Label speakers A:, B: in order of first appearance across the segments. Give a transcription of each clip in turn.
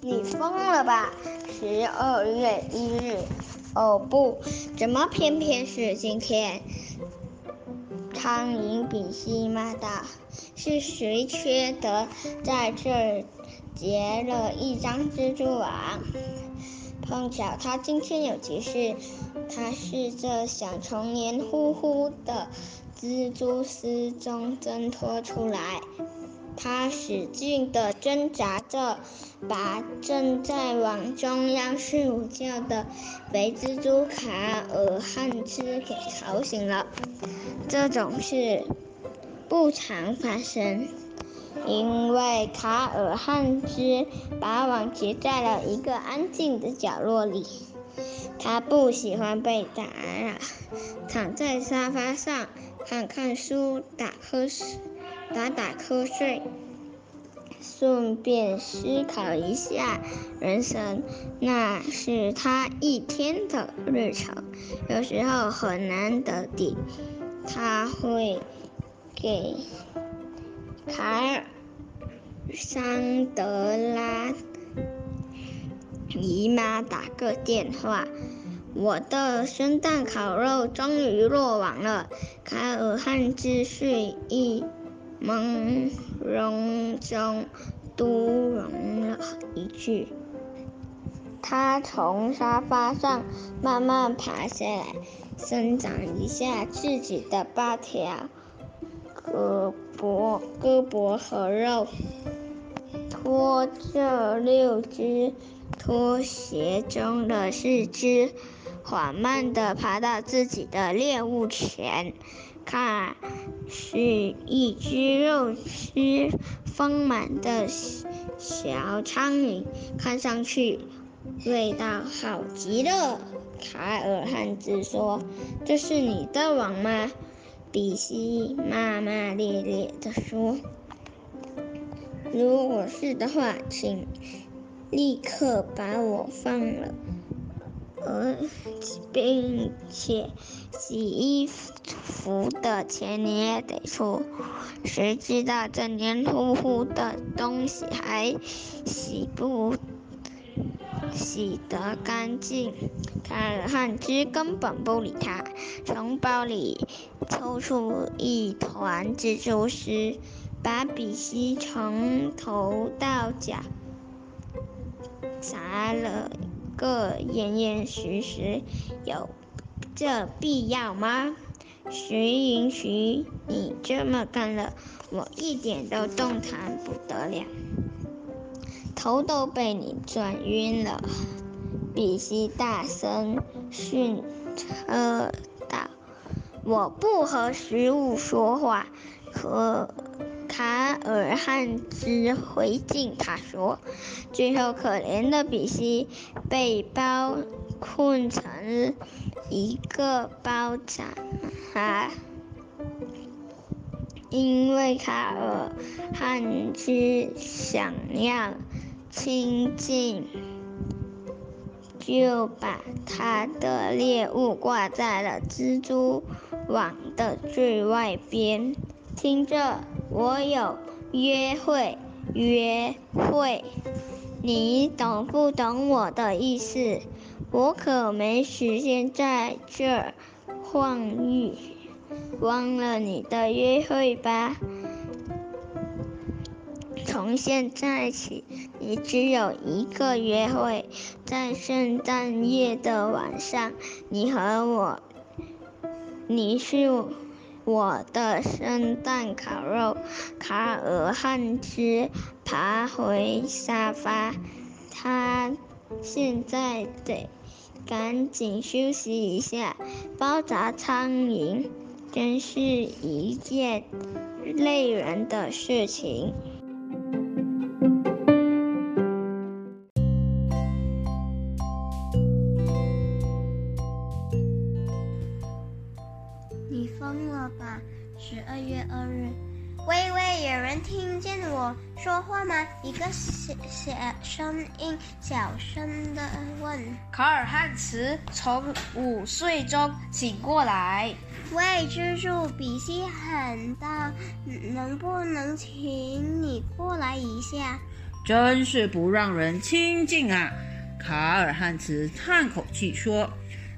A: 你疯了吧？十二月一日，哦不，怎么偏偏是今天？苍蝇比西骂道：“是谁缺德，在这儿结了一张蜘蛛网？碰巧他今天有急事。”他试着想从黏糊糊的蜘蛛丝中挣脱出来，他使劲地挣扎着，把正在往中央睡午觉的肥蜘蛛卡尔汉兹给吵醒了。这种事不常发生，因为卡尔汉兹把网结在了一个安静的角落里。他不喜欢被打扰，躺在沙发上看看书、打瞌睡、打打瞌睡，顺便思考一下人生。那是他一天的日常。有时候很难得地。他会给卡尔桑德拉姨妈打个电话。我的圣诞烤肉终于落网了，卡尔汉兹睡意朦胧中嘟囔了一句。他从沙发上慢慢爬下来。伸展一下自己的八条胳膊、胳膊和肉，拖着六只拖鞋中的四只，缓慢地爬到自己的猎物前。看，是一只肉丝丰满的小苍蝇，看上去味道好极了。卡尔汉兹说：“这是你的网吗？”比西骂骂咧咧地说：“如果是的话，请立刻把我放了，而并且洗衣服的钱你也得出。谁知道这黏糊糊的东西还洗不？”洗得干净，卡尔汉兹根本不理他，从包里抽出一团蜘蛛丝，把比西从头到脚砸了个严严实实。有这必要吗？谁允许你这么干了？我一点都动弹不得了。头都被你转晕了，比西大声训斥道：“我不和食物说话。”可卡尔汉兹回敬他说：“最后，可怜的比西被包困成一个包扎啊！因为卡尔汉兹想要。”亲近，就把他的猎物挂在了蜘蛛网的最外边。听着，我有约会，约会，你懂不懂我的意思？我可没时间在这儿晃悠，忘了你的约会吧。从现在起，你只有一个约会，在圣诞夜的晚上，你和我，你是我的圣诞烤肉。卡尔汉斯爬回沙发，他现在得赶紧休息一下。包扎苍蝇真是一件累人的事情。
B: 话吗？一个小小声音小声的问。
C: 卡尔汉茨从午睡中醒过来。
B: 喂，蜘蛛，比西很大，能不能请你过来一下？
D: 真是不让人亲近啊！卡尔汉茨叹口气说：“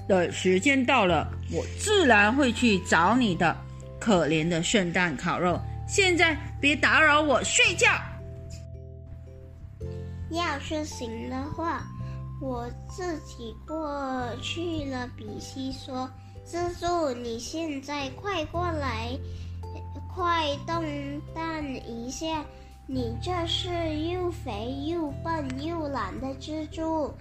D: 等时间到了，我自然会去找你的。可怜的圣诞烤肉。”现在别打扰我睡觉。
B: 要是行的话，我自己过去了。比西说：“蜘蛛，你现在快过来，快动弹一下！你这是又肥又笨又懒的蜘蛛。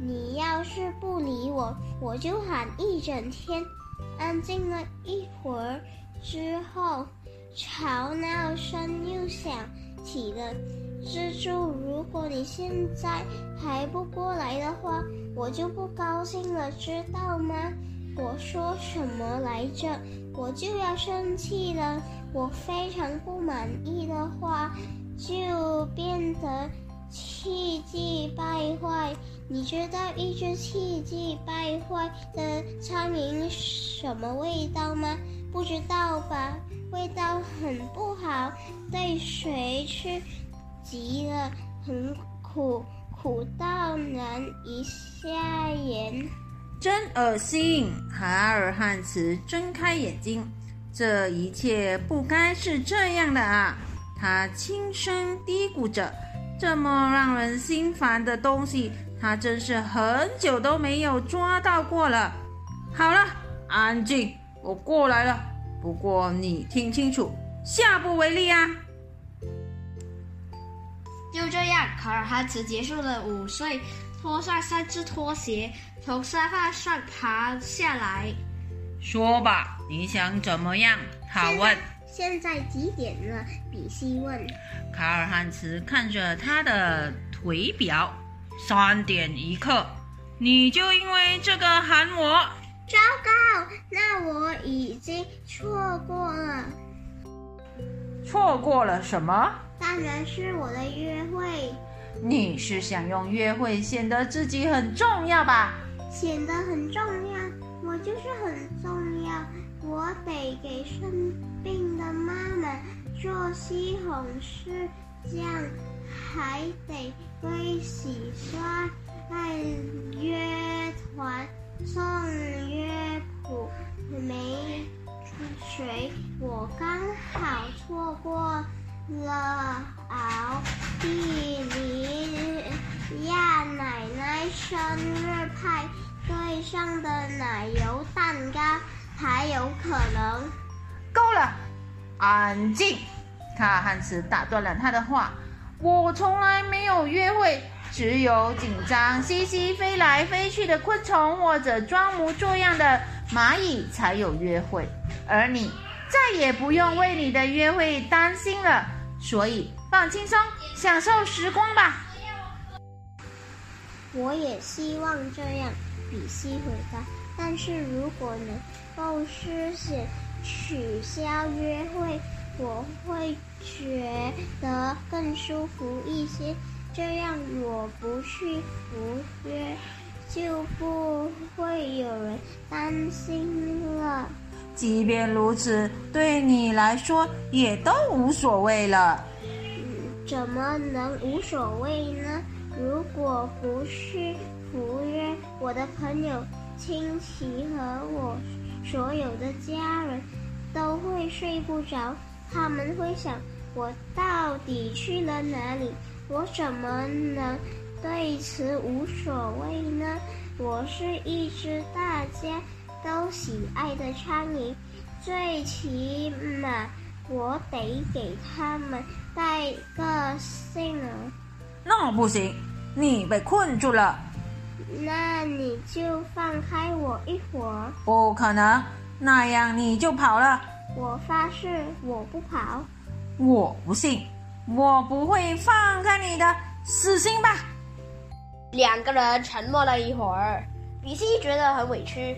B: 你要是不理我，我就喊一整天。”安静了一会儿之后。吵闹声又响起了，蜘蛛，如果你现在还不过来的话，我就不高兴了，知道吗？我说什么来着？我就要生气了。我非常不满意的话，就变得气急败坏。你知道一只气急败坏的苍蝇什么味道吗？不知道吧？味道很不好，对谁吃急了，很苦，苦到难以下咽。
D: 真恶心！海尔汉茨睁开眼睛，这一切不该是这样的啊！他轻声嘀咕着：“这么让人心烦的东西，他真是很久都没有抓到过了。”好了，安静，我过来了。不过你听清楚，下不为例啊！
C: 就这样，卡尔汉茨结束了午睡，脱下三只拖鞋，从沙发上爬下来。
D: 说吧，你想怎么样？他问。
B: 现在几点了？比西问。
D: 卡尔汉茨看着他的腿表，三点一刻。你就因为这个喊我？
B: 糟糕，那我已经错过了。
D: 错过了什么？
B: 当然是我的约会。
D: 你是想用约会显得自己很重要吧？
B: 显得很重要，我就是很重要。我得给生病的妈妈做西红柿酱，还得为洗刷乐团。送乐谱没水，我刚好错过了奥地利亚奶奶生日派对上的奶油蛋糕，还有可能。
D: 够了，安静！卡汉斯打断了他的话。我从来没有约会。只有紧张兮兮飞来飞去的昆虫，或者装模作样的蚂蚁才有约会，而你再也不用为你的约会担心了。所以放轻松，享受时光吧。
B: 我也希望这样，比西回答。但是如果能够实现取消约会，我会觉得更舒服一些。这样我不去赴约，就不会有人担心了。
D: 即便如此，对你来说也都无所谓了。
B: 怎么能无所谓呢？如果不是赴约，我的朋友、亲戚和我所有的家人都会睡不着。他们会想：我到底去了哪里？我怎么能对此无所谓呢？我是一只大家都喜爱的苍蝇，最起码我得给他们带个信儿。
D: 那不行，你被困住了。
B: 那你就放开我一会儿。
D: 不可能，那样你就跑了。
B: 我发誓，我不跑。
D: 我不信。我不会放开你的，死心吧！
C: 两个人沉默了一会儿，比西觉得很委屈。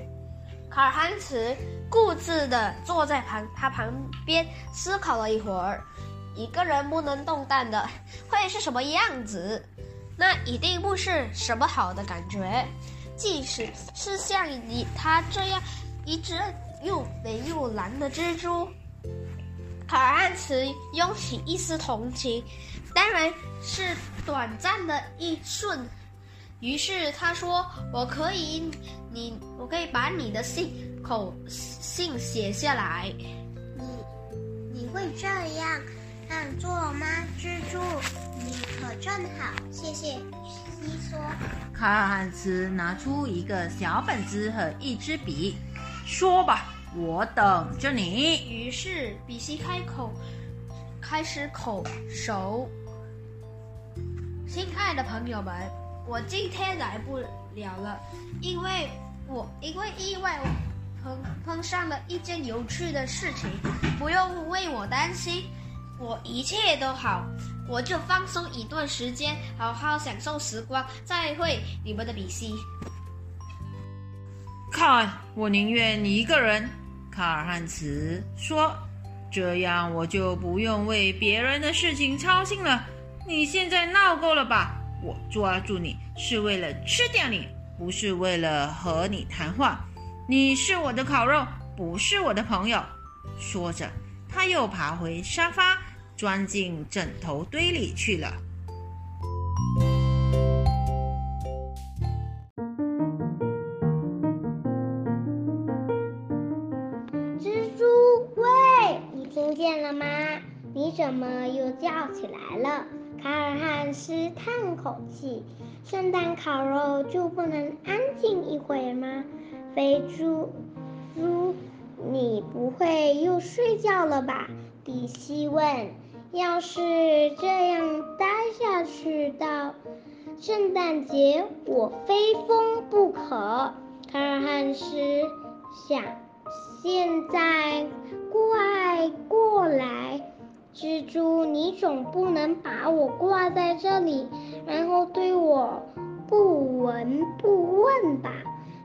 C: 卡尔汉茨固执地坐在旁他旁边思考了一会儿。一个人不能动弹的会是什么样子？那一定不是什么好的感觉。即使是像你他这样一只又肥又蓝的蜘蛛，卡尔汉茨涌起一丝同情，当然是短暂的一瞬。于是他说：“我可以，你，我可以把你的信口信写下来。
B: 你，你会这样让做吗，蜘蛛？你可真好，谢谢。”西说。
D: 卡尔汉斯拿出一个小本子和一支笔，说吧，我等着你。
C: 于是比西开口，开始口熟。亲爱的朋友们。我今天来不了了，因为我因为意外碰碰上了一件有趣的事情，不用为我担心，我一切都好，我就放松一段时间，好好享受时光。再会，你们的比西。
D: 看，我宁愿你一个人。卡尔汉茨说：“这样我就不用为别人的事情操心了。你现在闹够了吧？”我抓住你是为了吃掉你，不是为了和你谈话。你是我的烤肉，不是我的朋友。说着，他又爬回沙发，钻进枕头堆里去了。
E: 蜘蛛，喂，你听见了吗？你怎么又叫起来了？卡尔汉斯叹口气：“圣诞烤肉就不能安静一会儿吗？”肥猪，猪，你不会又睡觉了吧？比西问。“要是这样待下去到圣诞节，我非疯不可。”卡尔汉斯想：“现在快过来。”蜘蛛，你总不能把我挂在这里，然后对我不闻不问吧？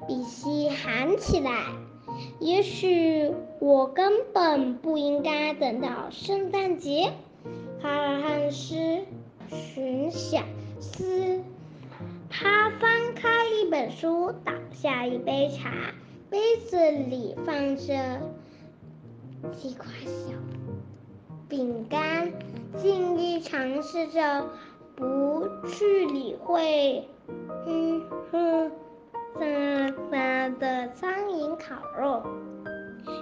E: 比西喊起来。也许我根本不应该等到圣诞节。哈尔汉斯寻想思，他翻开一本书，倒下一杯茶，杯子里放着几块小。饼干，尽力尝试着不去理会，嗯哼，杂杂的苍蝇烤肉。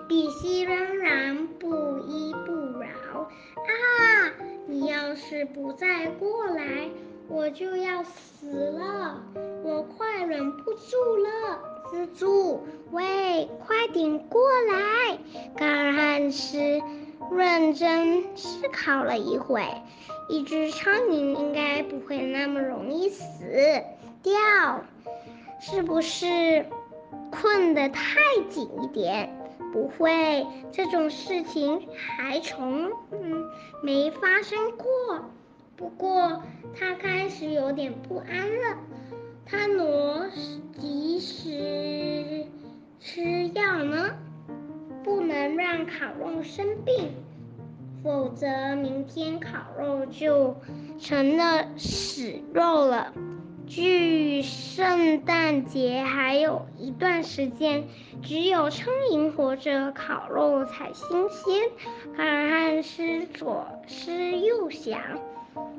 E: 比西仍然不依不饶。啊！你要是不再过来，我就要死了！我快忍不住了。蜘蛛，喂，快点过来！卡尔汉斯。认真思考了一会，一只苍蝇应该不会那么容易死掉。是不是困得太紧一点？不会，这种事情还从嗯没发生过。不过他开始有点不安了。他挪及时吃药呢？不能让烤肉生病，否则明天烤肉就成了死肉了。距圣诞节还有一段时间，只有苍蝇活着，烤肉才新鲜。卡汉斯左思右想，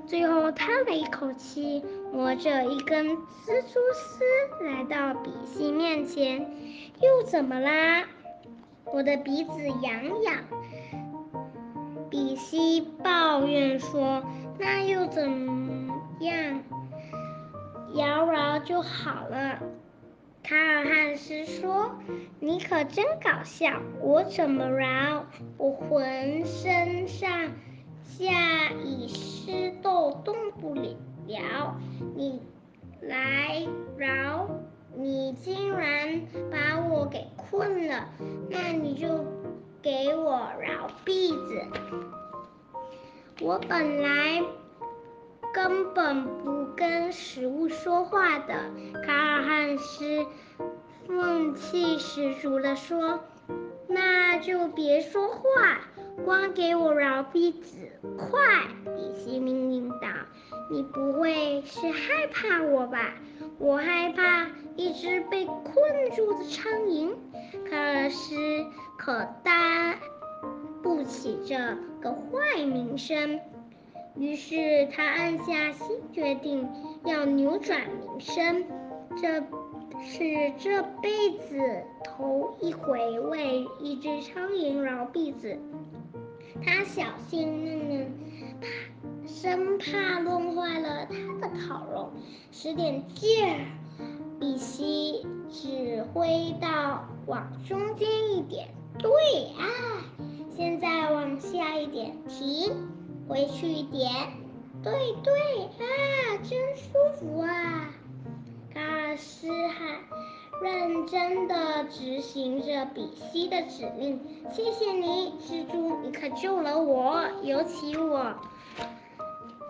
E: 最后叹了一口气，磨着一根蜘蛛丝来到比西面前。又怎么啦？我的鼻子痒痒，比西抱怨说：“那又怎样？摇摇就好了。”卡尔汉斯说：“你可真搞笑！我怎么摇，我浑身上下已湿透，动不了。你来摇。”你竟然把我给困了，那你就给我挠鼻子。我本来根本不跟食物说话的，卡尔汉斯愤气十足地说：“那就别说话，光给我饶鼻子！快！比西命令道：“你不会是害怕我吧？我害怕一只被困住的苍蝇。”卡尔斯可担不起这个坏名声，于是他暗下心决定，要扭转名声。这是这辈子头一回为一只苍蝇挠鼻子，他小心翼翼，怕生怕弄坏了他的烤肉，使点劲儿。比西指挥道：“往中间一点，对啊，现在往下一点，停，回去一点，对对啊，真舒服啊。”卡尔斯汉认真的执行着比西的指令。谢谢你，蜘蛛，你可救了我，尤其我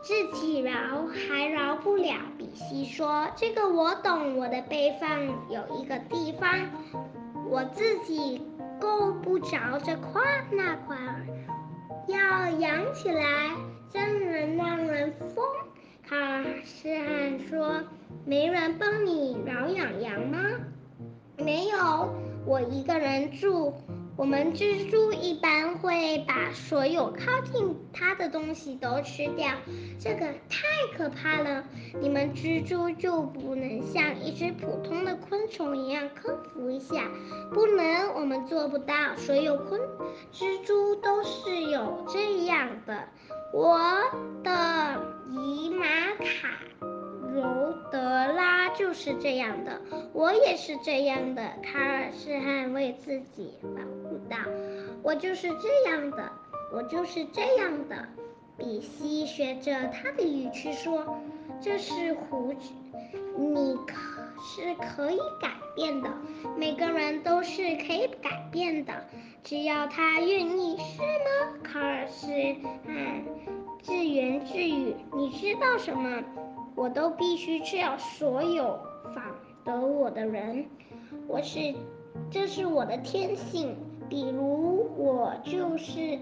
E: 自己饶还饶不了。比西说：“这个我懂，我的背上有一个地方，我自己够不着这块那块儿，要养起来，真能让人疯。”卡尔斯汉说：“没人帮你挠痒痒吗？”“没有，我一个人住。我们蜘蛛一般会把所有靠近它的东西都吃掉，这个太可怕了。你们蜘蛛就不能像一只普通的昆虫一样克服一下？不能，我们做不到。所有昆蜘蛛都是有这样的。我的姨妈卡柔德拉就是这样的，我也是这样的。卡尔是捍卫自己保护道：“我就是这样的，我就是这样的。”比西学着他的语气说：“这是胡子，你可是可以改变的。每个人都是可以改变的，只要他愿意，是吗？”卡尔斯汉自言自语：“你知道什么？我都必须吃掉所有访得我的人。我是，这是我的天性。比如，我就是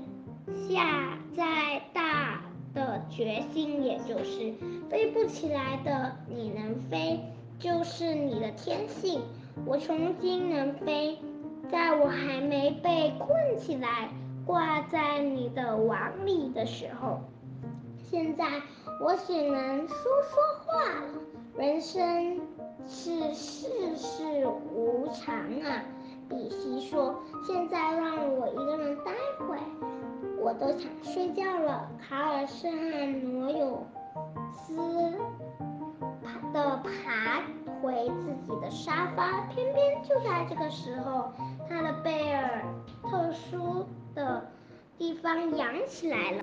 E: 下再大的决心，也就是飞不起来的。你能飞，就是你的天性。我曾经能飞，在我还没被困起来。”挂在你的网里的时候，现在我只能说说话了。人生是世事无常啊，比西说。现在让我一个人待会，我都想睡觉了。卡尔森和罗有斯爬的爬回自己的沙发，偏偏就在这个时候，他的贝尔特殊。的地方养起来了。